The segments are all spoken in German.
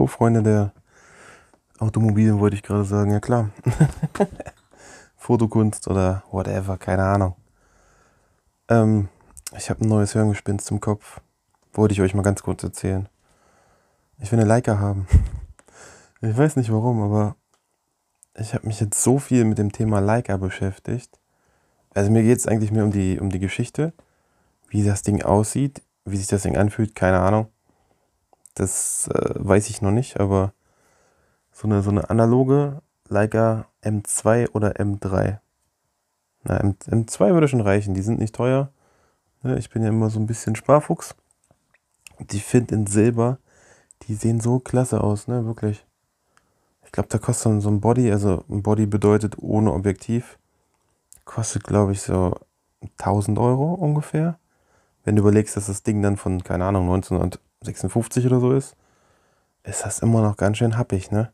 Hallo Freunde der Automobilen wollte ich gerade sagen, ja klar. Fotokunst oder whatever, keine Ahnung. Ähm, ich habe ein neues Hirngespinst zum Kopf. Wollte ich euch mal ganz kurz erzählen. Ich will eine Leica haben. Ich weiß nicht warum, aber ich habe mich jetzt so viel mit dem Thema Leica beschäftigt. Also mir geht es eigentlich mehr um die, um die Geschichte, wie das Ding aussieht, wie sich das Ding anfühlt, keine Ahnung. Das äh, weiß ich noch nicht, aber so eine, so eine analoge Leica M2 oder M3. Na, M, M2 würde schon reichen, die sind nicht teuer. Ne, ich bin ja immer so ein bisschen Sparfuchs. Die finde in Silber, die sehen so klasse aus, ne, wirklich. Ich glaube, da kostet so ein Body, also ein Body bedeutet ohne Objektiv, kostet glaube ich so 1000 Euro ungefähr. Wenn du überlegst, dass das Ding dann von, keine Ahnung, 1956 oder so ist, ist das immer noch ganz schön happig, ne?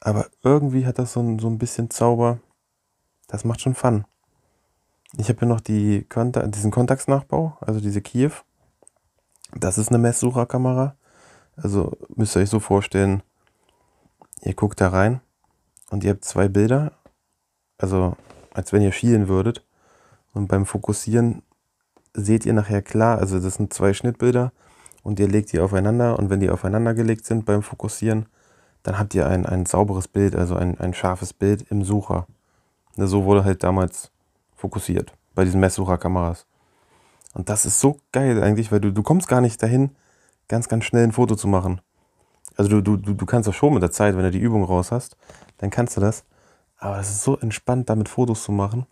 Aber irgendwie hat das so ein, so ein bisschen Zauber. Das macht schon Fun. Ich habe hier noch die Konta diesen Kontax-Nachbau, also diese Kiew. Das ist eine Messsucherkamera. Also müsst ihr euch so vorstellen, ihr guckt da rein und ihr habt zwei Bilder. Also als wenn ihr schielen würdet. Und beim Fokussieren seht ihr nachher klar, also das sind zwei Schnittbilder und ihr legt die aufeinander und wenn die aufeinander gelegt sind beim Fokussieren, dann habt ihr ein, ein sauberes Bild, also ein, ein scharfes Bild im Sucher. So wurde halt damals fokussiert bei diesen Messsucherkameras. Und das ist so geil eigentlich, weil du, du kommst gar nicht dahin, ganz, ganz schnell ein Foto zu machen. Also du, du, du kannst das schon mit der Zeit, wenn du die Übung raus hast, dann kannst du das. Aber es ist so entspannt, damit Fotos zu machen.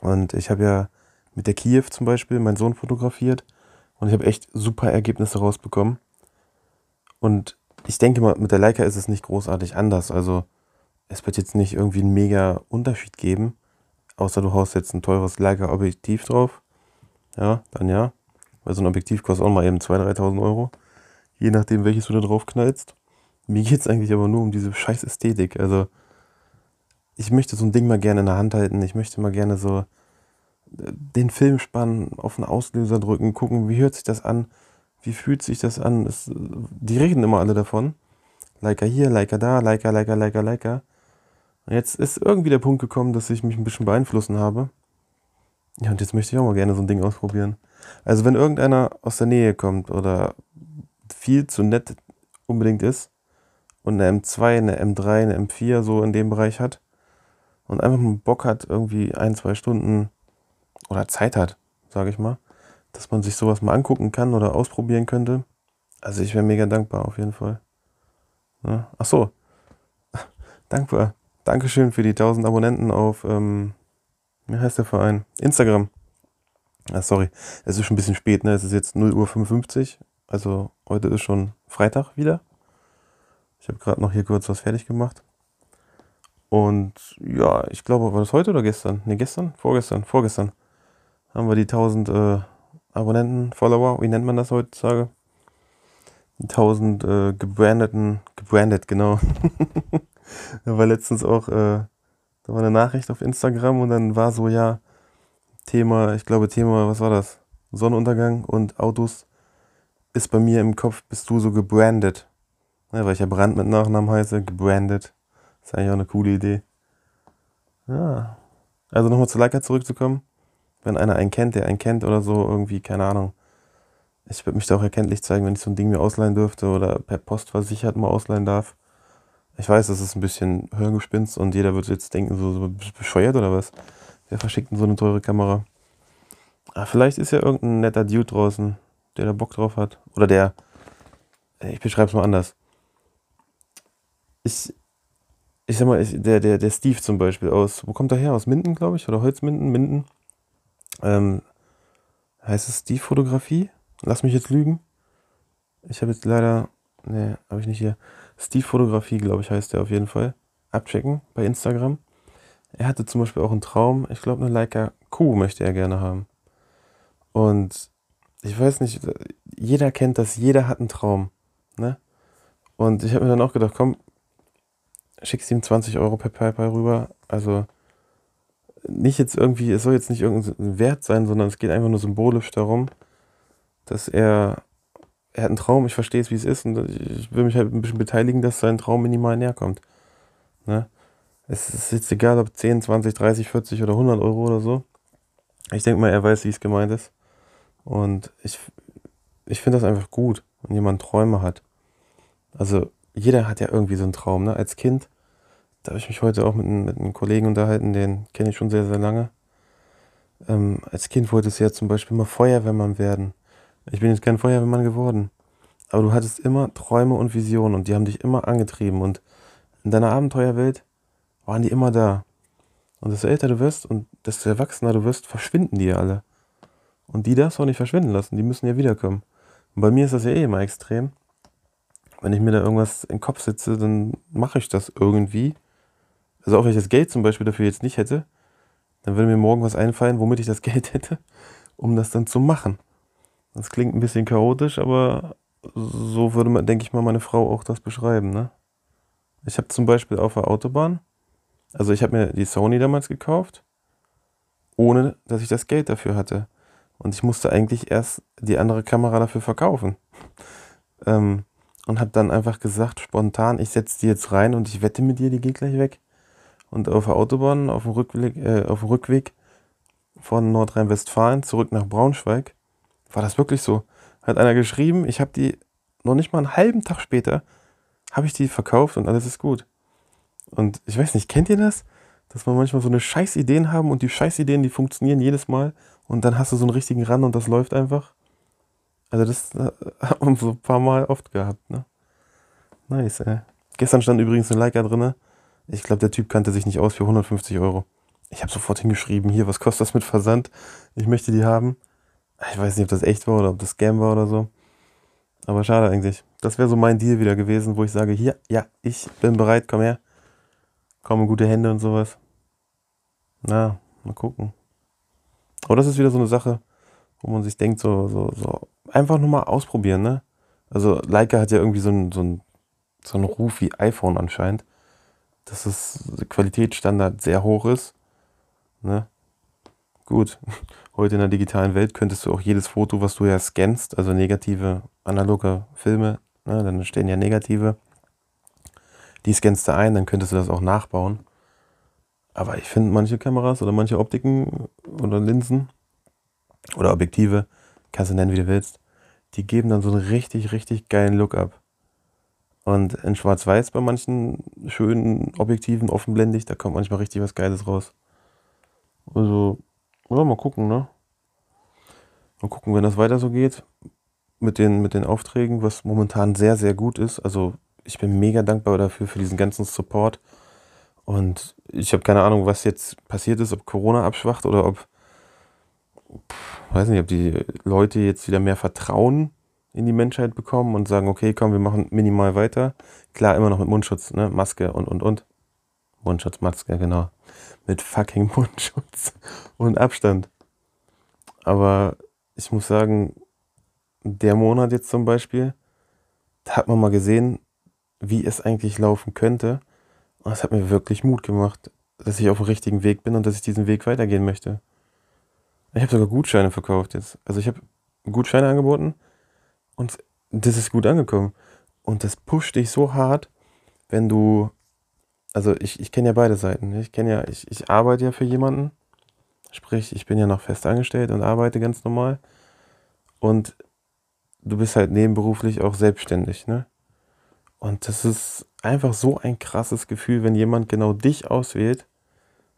Und ich habe ja mit der Kiew zum Beispiel meinen Sohn fotografiert und ich habe echt super Ergebnisse rausbekommen. Und ich denke mal, mit der Leica ist es nicht großartig anders. Also es wird jetzt nicht irgendwie einen mega Unterschied geben, außer du haust jetzt ein teures Leica-Objektiv drauf. Ja, dann ja. Weil so ein Objektiv kostet auch mal eben 2.000, 3.000 Euro. Je nachdem, welches du da drauf knallst. Mir geht es eigentlich aber nur um diese scheiß Ästhetik. Also ich möchte so ein Ding mal gerne in der Hand halten. Ich möchte mal gerne so den Film spannen, auf einen Auslöser drücken, gucken, wie hört sich das an, wie fühlt sich das an. Es, die reden immer alle davon. Leica hier, Leica da, Leica, Leica, Leica, Leica. Jetzt ist irgendwie der Punkt gekommen, dass ich mich ein bisschen beeinflussen habe. Ja, und jetzt möchte ich auch mal gerne so ein Ding ausprobieren. Also wenn irgendeiner aus der Nähe kommt oder viel zu nett unbedingt ist und eine M2, eine M3, eine M4 so in dem Bereich hat, und einfach mal Bock hat, irgendwie ein, zwei Stunden oder Zeit hat, sage ich mal, dass man sich sowas mal angucken kann oder ausprobieren könnte. Also ich wäre mega dankbar auf jeden Fall. Ja. Ach so, dankbar. Dankeschön für die 1000 Abonnenten auf, ähm, wie heißt der Verein? Instagram. Ah, sorry, es ist schon ein bisschen spät, ne? Es ist jetzt 0 Uhr 55. Also heute ist schon Freitag wieder. Ich habe gerade noch hier kurz was fertig gemacht. Und ja, ich glaube, war das heute oder gestern? Ne, gestern? Vorgestern, vorgestern. Haben wir die 1000 äh, Abonnenten, Follower, wie nennt man das heutzutage? Die 1000 äh, gebrandeten, gebrandet, genau. da war letztens auch, äh, da war eine Nachricht auf Instagram und dann war so, ja, Thema, ich glaube Thema, was war das? Sonnenuntergang und Autos ist bei mir im Kopf, bist du so gebrandet. Ja, weil ich ja Brand mit Nachnamen heiße, gebrandet. Ist eigentlich auch eine coole Idee. Ja. Also nochmal zu Leica zurückzukommen. Wenn einer einen kennt, der einen kennt oder so, irgendwie, keine Ahnung. Ich würde mich da auch erkenntlich zeigen, wenn ich so ein Ding mir ausleihen dürfte oder per Post versichert mal ausleihen darf. Ich weiß, das ist ein bisschen Hörgespinst und jeder wird jetzt denken, so, so bescheuert oder was? Wer verschickt denn so eine teure Kamera? Aber ah, vielleicht ist ja irgendein netter Dude draußen, der da Bock drauf hat. Oder der, ich beschreibe es mal anders. Ich, ich sag mal, ich, der, der, der Steve zum Beispiel aus, wo kommt er her? Aus Minden, glaube ich, oder Holzminden, Minden. Ähm, heißt es Steve-Fotografie? Lass mich jetzt lügen. Ich habe jetzt leider, ne, habe ich nicht hier. Steve-Fotografie, glaube ich, heißt der auf jeden Fall. Abchecken bei Instagram. Er hatte zum Beispiel auch einen Traum, ich glaube, eine Leica Q möchte er gerne haben. Und ich weiß nicht, jeder kennt das, jeder hat einen Traum. Ne? Und ich habe mir dann auch gedacht, komm, schickst ihm 20 Euro per PayPal rüber. Also nicht jetzt irgendwie, es soll jetzt nicht irgendein Wert sein, sondern es geht einfach nur symbolisch darum, dass er er hat einen Traum, ich verstehe es, wie es ist und ich will mich halt ein bisschen beteiligen, dass sein Traum minimal näher kommt. Ne? Es ist jetzt egal, ob 10, 20, 30, 40 oder 100 Euro oder so. Ich denke mal, er weiß, wie es gemeint ist. Und ich, ich finde das einfach gut, wenn jemand Träume hat. Also jeder hat ja irgendwie so einen Traum. Ne? Als Kind, da habe ich mich heute auch mit, mit einem Kollegen unterhalten, den kenne ich schon sehr, sehr lange. Ähm, als Kind wolltest du ja zum Beispiel mal Feuerwehrmann werden. Ich bin jetzt kein Feuerwehrmann geworden. Aber du hattest immer Träume und Visionen und die haben dich immer angetrieben. Und in deiner Abenteuerwelt waren die immer da. Und desto älter du wirst und desto erwachsener du wirst, verschwinden die ja alle. Und die darfst du auch nicht verschwinden lassen, die müssen ja wiederkommen. Und bei mir ist das ja eh immer extrem. Wenn ich mir da irgendwas im Kopf sitze, dann mache ich das irgendwie. Also auch wenn ich das Geld zum Beispiel dafür jetzt nicht hätte, dann würde mir morgen was einfallen, womit ich das Geld hätte, um das dann zu machen. Das klingt ein bisschen chaotisch, aber so würde man, denke ich mal, meine Frau auch das beschreiben. Ne? Ich habe zum Beispiel auf der Autobahn, also ich habe mir die Sony damals gekauft, ohne dass ich das Geld dafür hatte. Und ich musste eigentlich erst die andere Kamera dafür verkaufen. ähm, und habe dann einfach gesagt, spontan, ich setze die jetzt rein und ich wette mit dir, die geht gleich weg. Und auf der Autobahn, auf dem Rückweg, äh, auf dem Rückweg von Nordrhein-Westfalen zurück nach Braunschweig, war das wirklich so. Hat einer geschrieben, ich habe die noch nicht mal einen halben Tag später, habe ich die verkauft und alles ist gut. Und ich weiß nicht, kennt ihr das? Dass man manchmal so eine scheiß Ideen haben und die scheiß Ideen, die funktionieren jedes Mal und dann hast du so einen richtigen Run und das läuft einfach. Also das äh, hat man so ein paar Mal oft gehabt, ne? Nice, ey. Gestern stand übrigens ein Liker drin. Ich glaube, der Typ kannte sich nicht aus für 150 Euro. Ich habe sofort hingeschrieben, hier, was kostet das mit Versand? Ich möchte die haben. Ich weiß nicht, ob das echt war oder ob das Scam war oder so. Aber schade eigentlich. Das wäre so mein Deal wieder gewesen, wo ich sage, hier, ja, ich bin bereit, komm her. Komm gute Hände und sowas. Na, mal gucken. Aber das ist wieder so eine Sache, wo man sich denkt, so, so, so, einfach nur mal ausprobieren, ne? Also Leica hat ja irgendwie so einen, so einen, so einen Ruf wie iPhone anscheinend, dass das Qualitätsstandard sehr hoch ist. Ne? Gut, heute in der digitalen Welt könntest du auch jedes Foto, was du ja scannst, also negative, analoge Filme, ne, dann stehen ja negative, die scannst du ein, dann könntest du das auch nachbauen. Aber ich finde manche Kameras oder manche Optiken oder Linsen oder Objektive, kannst du nennen, wie du willst, die geben dann so einen richtig, richtig geilen Look ab. Und in Schwarz-Weiß bei manchen schönen Objektiven offenblendig, da kommt manchmal richtig was Geiles raus. Also, ja, mal gucken, ne? Mal gucken, wenn das weiter so geht mit den, mit den Aufträgen, was momentan sehr, sehr gut ist. Also, ich bin mega dankbar dafür, für diesen ganzen Support. Und ich habe keine Ahnung, was jetzt passiert ist, ob Corona abschwacht oder ob, pff, weiß nicht, ob die Leute jetzt wieder mehr Vertrauen in die Menschheit bekommen und sagen, okay, komm, wir machen minimal weiter. Klar, immer noch mit Mundschutz, ne? Maske und, und, und. Mundschutz, Maske, genau. Mit fucking Mundschutz und Abstand. Aber ich muss sagen, der Monat jetzt zum Beispiel, da hat man mal gesehen, wie es eigentlich laufen könnte. Und es hat mir wirklich Mut gemacht, dass ich auf dem richtigen Weg bin und dass ich diesen Weg weitergehen möchte. Ich habe sogar Gutscheine verkauft jetzt. Also ich habe Gutscheine angeboten und das ist gut angekommen. Und das pusht dich so hart, wenn du, also ich, ich kenne ja beide Seiten. Ne? Ich kenne ja, ich, ich arbeite ja für jemanden. Sprich, ich bin ja noch fest angestellt und arbeite ganz normal. Und du bist halt nebenberuflich auch selbstständig, ne? Und das ist einfach so ein krasses Gefühl, wenn jemand genau dich auswählt,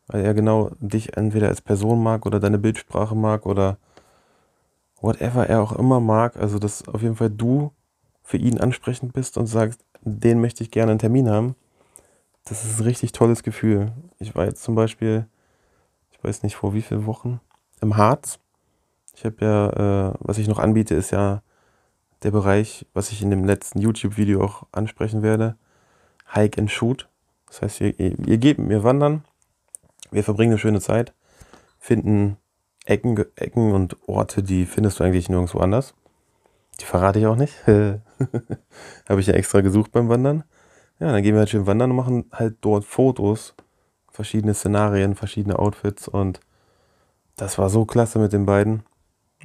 weil er genau dich entweder als Person mag oder deine Bildsprache mag oder whatever er auch immer mag. Also, dass auf jeden Fall du für ihn ansprechend bist und sagst, den möchte ich gerne einen Termin haben. Das ist ein richtig tolles Gefühl. Ich war jetzt zum Beispiel, ich weiß nicht vor wie vielen Wochen, im Harz. Ich habe ja, äh, was ich noch anbiete, ist ja der Bereich, was ich in dem letzten YouTube-Video auch ansprechen werde. Hike and Shoot. Das heißt, ihr, ihr geht mit mir wandern, wir verbringen eine schöne Zeit, finden Ecken, Ecken und Orte, die findest du eigentlich nirgendwo anders. Die verrate ich auch nicht. Habe ich ja extra gesucht beim Wandern. Ja, dann gehen wir halt schön wandern und machen halt dort Fotos, verschiedene Szenarien, verschiedene Outfits und das war so klasse mit den beiden.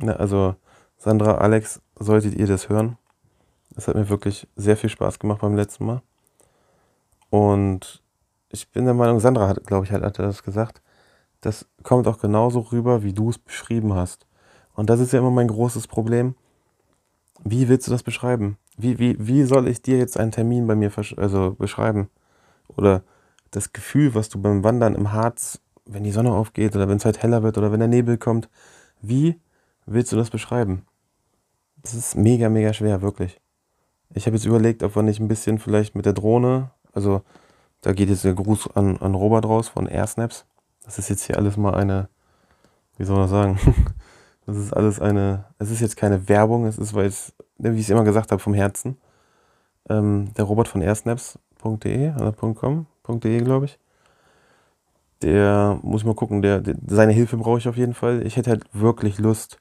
Ja, also Sandra, Alex, solltet ihr das hören, Das hat mir wirklich sehr viel Spaß gemacht beim letzten Mal. Und ich bin der Meinung, Sandra hat, glaube ich, hat, hat das gesagt, das kommt auch genauso rüber, wie du es beschrieben hast. Und das ist ja immer mein großes Problem. Wie willst du das beschreiben? Wie, wie, wie soll ich dir jetzt einen Termin bei mir also beschreiben? Oder das Gefühl, was du beim Wandern im Harz, wenn die Sonne aufgeht oder wenn es halt heller wird oder wenn der Nebel kommt, wie willst du das beschreiben? Das ist mega, mega schwer, wirklich. Ich habe jetzt überlegt, ob wir nicht ein bisschen vielleicht mit der Drohne, also da geht jetzt der Gruß an, an Robert raus von AirSnaps. Das ist jetzt hier alles mal eine, wie soll man sagen? Das ist alles eine, es ist jetzt keine Werbung, es ist, weil es, wie ich es immer gesagt habe, vom Herzen. Ähm, der Robert von airsnaps.de oder .com.de, glaube ich. Der muss ich mal gucken, der, der, seine Hilfe brauche ich auf jeden Fall. Ich hätte halt wirklich Lust,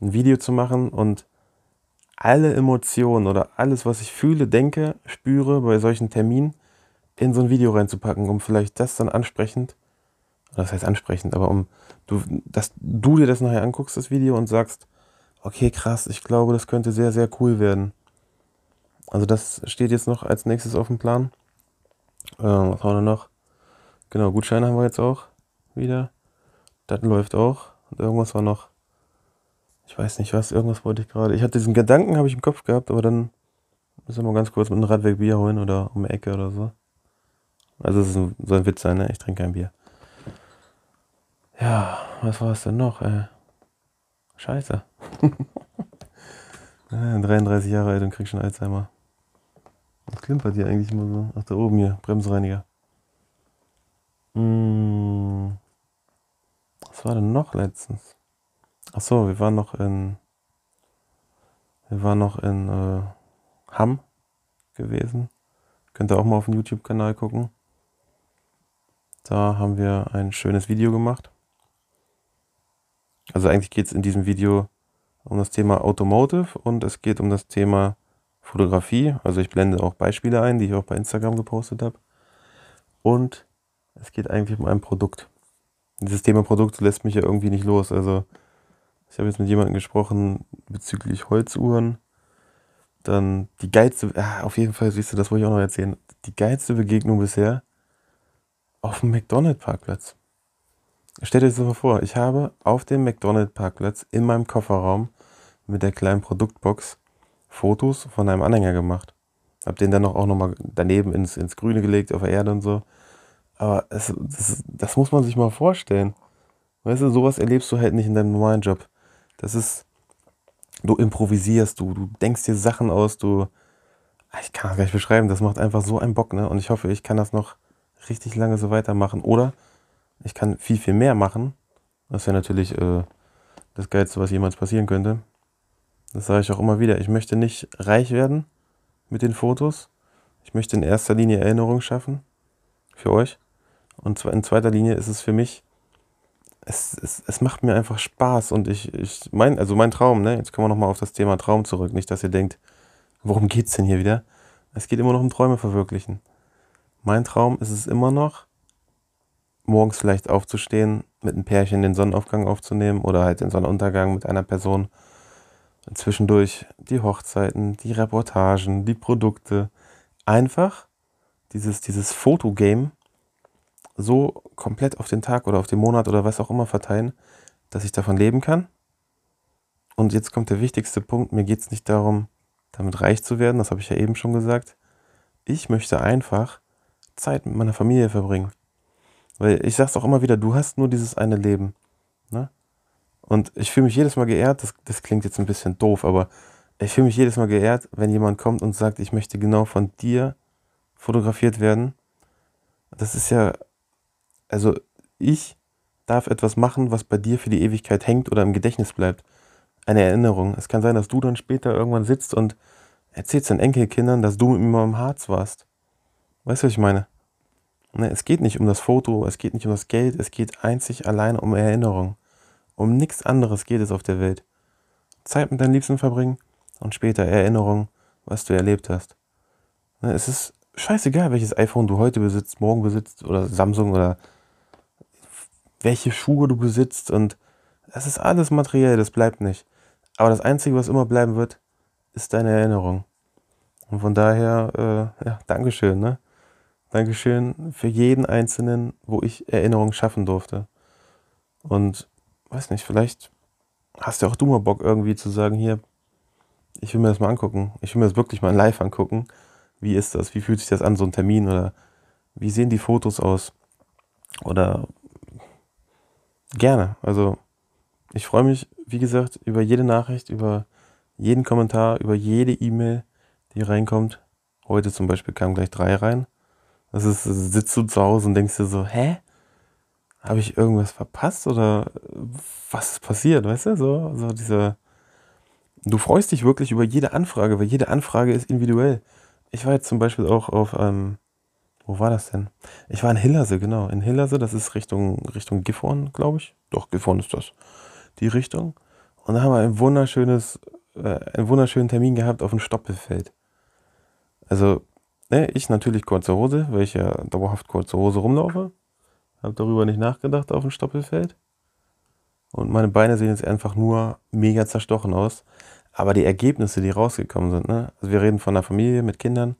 ein Video zu machen und alle Emotionen oder alles, was ich fühle, denke, spüre bei solchen Terminen, in so ein Video reinzupacken, um vielleicht das dann ansprechend, das heißt ansprechend, aber um du, dass du dir das nachher anguckst, das Video, und sagst, okay, krass, ich glaube, das könnte sehr, sehr cool werden. Also das steht jetzt noch als nächstes auf dem Plan. Äh, was haben wir noch? Genau, Gutscheine haben wir jetzt auch wieder. Das läuft auch. Und irgendwas war noch ich weiß nicht was, irgendwas wollte ich gerade. Ich hatte diesen Gedanken, habe ich im Kopf gehabt, aber dann müssen wir mal ganz kurz mit einem Radweg Bier holen oder um die Ecke oder so. Also es soll ein Witz sein, ne? Ich trinke kein Bier. Ja, was war es denn noch, ey? Scheiße. 33 Jahre alt und krieg schon Alzheimer. Was klimpert hier eigentlich immer so? Ach, da oben hier, Bremsreiniger. Hm. Was war denn noch letztens? Ach so, wir waren noch in wir waren noch in äh, Hamm gewesen. Könnt ihr auch mal auf dem YouTube-Kanal gucken. Da haben wir ein schönes Video gemacht. Also eigentlich geht es in diesem Video um das Thema Automotive und es geht um das Thema Fotografie. Also ich blende auch Beispiele ein, die ich auch bei Instagram gepostet habe. Und es geht eigentlich um ein Produkt. Dieses Thema Produkt lässt mich ja irgendwie nicht los. Also ich habe jetzt mit jemandem gesprochen bezüglich Holzuhren. Dann die geilste, ah, auf jeden Fall, siehst du, das wollte ich auch noch erzählen. Die geilste Begegnung bisher auf dem McDonald's-Parkplatz. Stellt euch das mal vor, ich habe auf dem McDonald's-Parkplatz in meinem Kofferraum mit der kleinen Produktbox Fotos von einem Anhänger gemacht. Hab den dann auch nochmal daneben ins, ins Grüne gelegt, auf der Erde und so. Aber es, das, das muss man sich mal vorstellen. Weißt du, sowas erlebst du halt nicht in deinem normalen Job. Das ist, du improvisierst, du, du denkst dir Sachen aus, du, ich kann das gar nicht beschreiben, das macht einfach so einen Bock, ne? Und ich hoffe, ich kann das noch richtig lange so weitermachen. Oder ich kann viel, viel mehr machen. Das wäre natürlich äh, das Geilste, was jemals passieren könnte. Das sage ich auch immer wieder. Ich möchte nicht reich werden mit den Fotos. Ich möchte in erster Linie Erinnerungen schaffen für euch. Und in zweiter Linie ist es für mich es, es, es macht mir einfach Spaß und ich, ich mein, also mein Traum, ne, jetzt kommen wir nochmal auf das Thema Traum zurück, nicht, dass ihr denkt, worum geht's denn hier wieder? Es geht immer noch um Träume verwirklichen. Mein Traum ist es immer noch, morgens vielleicht aufzustehen, mit einem Pärchen den Sonnenaufgang aufzunehmen oder halt den Sonnenuntergang mit einer Person. Und zwischendurch die Hochzeiten, die Reportagen, die Produkte. Einfach dieses, dieses Fotogame so komplett auf den Tag oder auf den Monat oder was auch immer verteilen, dass ich davon leben kann. Und jetzt kommt der wichtigste Punkt. Mir geht es nicht darum, damit reich zu werden, das habe ich ja eben schon gesagt. Ich möchte einfach Zeit mit meiner Familie verbringen. Weil ich sage es auch immer wieder, du hast nur dieses eine Leben. Ne? Und ich fühle mich jedes Mal geehrt, das, das klingt jetzt ein bisschen doof, aber ich fühle mich jedes Mal geehrt, wenn jemand kommt und sagt, ich möchte genau von dir fotografiert werden. Das ist ja also ich darf etwas machen, was bei dir für die Ewigkeit hängt oder im Gedächtnis bleibt. Eine Erinnerung. Es kann sein, dass du dann später irgendwann sitzt und erzählst deinen Enkelkindern, dass du mit mir mal im Harz warst. Weißt du, was ich meine? Ne, es geht nicht um das Foto, es geht nicht um das Geld, es geht einzig allein um Erinnerung. Um nichts anderes geht es auf der Welt. Zeit mit deinen Liebsten verbringen und später Erinnerung, was du erlebt hast. Ne, es ist scheißegal, welches iPhone du heute besitzt, morgen besitzt oder Samsung oder welche Schuhe du besitzt und das ist alles materiell, das bleibt nicht. Aber das Einzige, was immer bleiben wird, ist deine Erinnerung. Und von daher, äh, ja, Dankeschön, ne? Dankeschön für jeden Einzelnen, wo ich Erinnerungen schaffen durfte. Und weiß nicht, vielleicht hast du auch du mal Bock irgendwie zu sagen, hier, ich will mir das mal angucken. Ich will mir das wirklich mal live angucken. Wie ist das? Wie fühlt sich das an, so ein Termin? Oder wie sehen die Fotos aus? Oder gerne. Also ich freue mich, wie gesagt, über jede Nachricht, über jeden Kommentar, über jede E-Mail, die reinkommt. Heute zum Beispiel kamen gleich drei rein. Das ist, sitzt du zu Hause und denkst dir so, hä? Habe ich irgendwas verpasst oder was ist passiert, weißt du? So, so diese. Du freust dich wirklich über jede Anfrage, weil jede Anfrage ist individuell. Ich war jetzt zum Beispiel auch auf, ähm, wo war das denn? Ich war in Hillerse, genau. In Hillerse, das ist Richtung, Richtung Gifhorn, glaube ich. Doch, Gifhorn ist das. Die Richtung. Und da haben wir ein wunderschönes, äh, einen wunderschönen Termin gehabt auf dem Stoppelfeld. Also, ne, ich natürlich kurze Hose, weil ich ja dauerhaft kurze Hose rumlaufe. Habe darüber nicht nachgedacht auf dem Stoppelfeld. Und meine Beine sehen jetzt einfach nur mega zerstochen aus. Aber die Ergebnisse, die rausgekommen sind, ne? Also wir reden von einer Familie mit Kindern,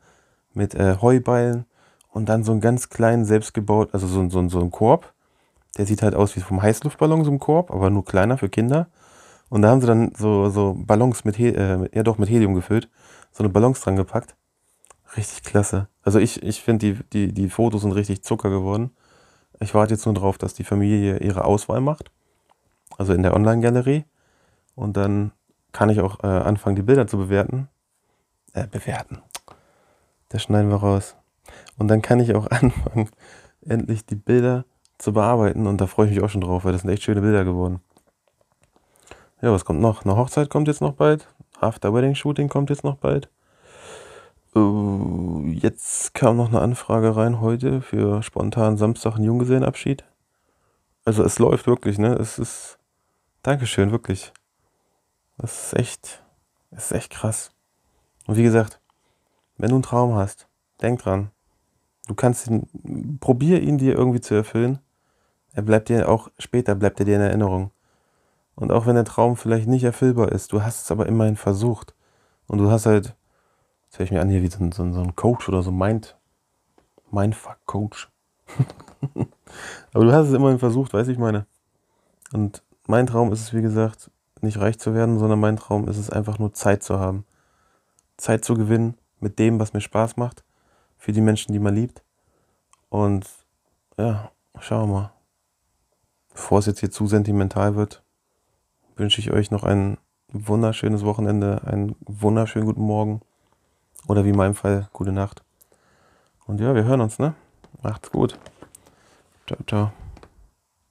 mit äh, Heubeilen und dann so einen ganz kleinen, selbstgebaut, also so, so, so ein Korb. Der sieht halt aus wie vom Heißluftballon, so ein Korb, aber nur kleiner für Kinder. Und da haben sie dann so, so Ballons mit, He äh, ja doch, mit Helium gefüllt, so eine Ballons dran gepackt. Richtig klasse. Also ich, ich finde, die, die, die Fotos sind richtig Zucker geworden. Ich warte jetzt nur darauf, dass die Familie ihre Auswahl macht. Also in der Online-Galerie. Und dann kann ich auch äh, anfangen, die Bilder zu bewerten. Äh, bewerten. Das schneiden wir raus. Und dann kann ich auch anfangen, endlich die Bilder zu bearbeiten. Und da freue ich mich auch schon drauf, weil das sind echt schöne Bilder geworden. Ja, was kommt noch? Eine Hochzeit kommt jetzt noch bald. After Wedding Shooting kommt jetzt noch bald. Uh, jetzt kam noch eine Anfrage rein heute für spontan Samstag einen Junggesellenabschied. Also es läuft wirklich, ne? Es ist. Dankeschön, wirklich. Das ist echt. Das ist echt krass. Und wie gesagt, wenn du einen Traum hast, denk dran. Du kannst ihn. Probier ihn dir irgendwie zu erfüllen. Er bleibt dir auch später bleibt er dir in Erinnerung. Und auch wenn der Traum vielleicht nicht erfüllbar ist, du hast es aber immerhin versucht. Und du hast halt Jetzt höre ich mir an hier wie so ein, so ein Coach oder so Mind, Mindfuck-Coach. Aber du hast es immerhin versucht, weiß ich meine. Und mein Traum ist es, wie gesagt, nicht reich zu werden, sondern mein Traum ist es einfach nur Zeit zu haben. Zeit zu gewinnen mit dem, was mir Spaß macht, für die Menschen, die man liebt. Und ja, schauen wir mal. Bevor es jetzt hier zu sentimental wird, wünsche ich euch noch ein wunderschönes Wochenende, einen wunderschönen guten Morgen oder wie in meinem Fall, gute Nacht. Und ja, wir hören uns, ne? Macht's gut. Ciao, ciao.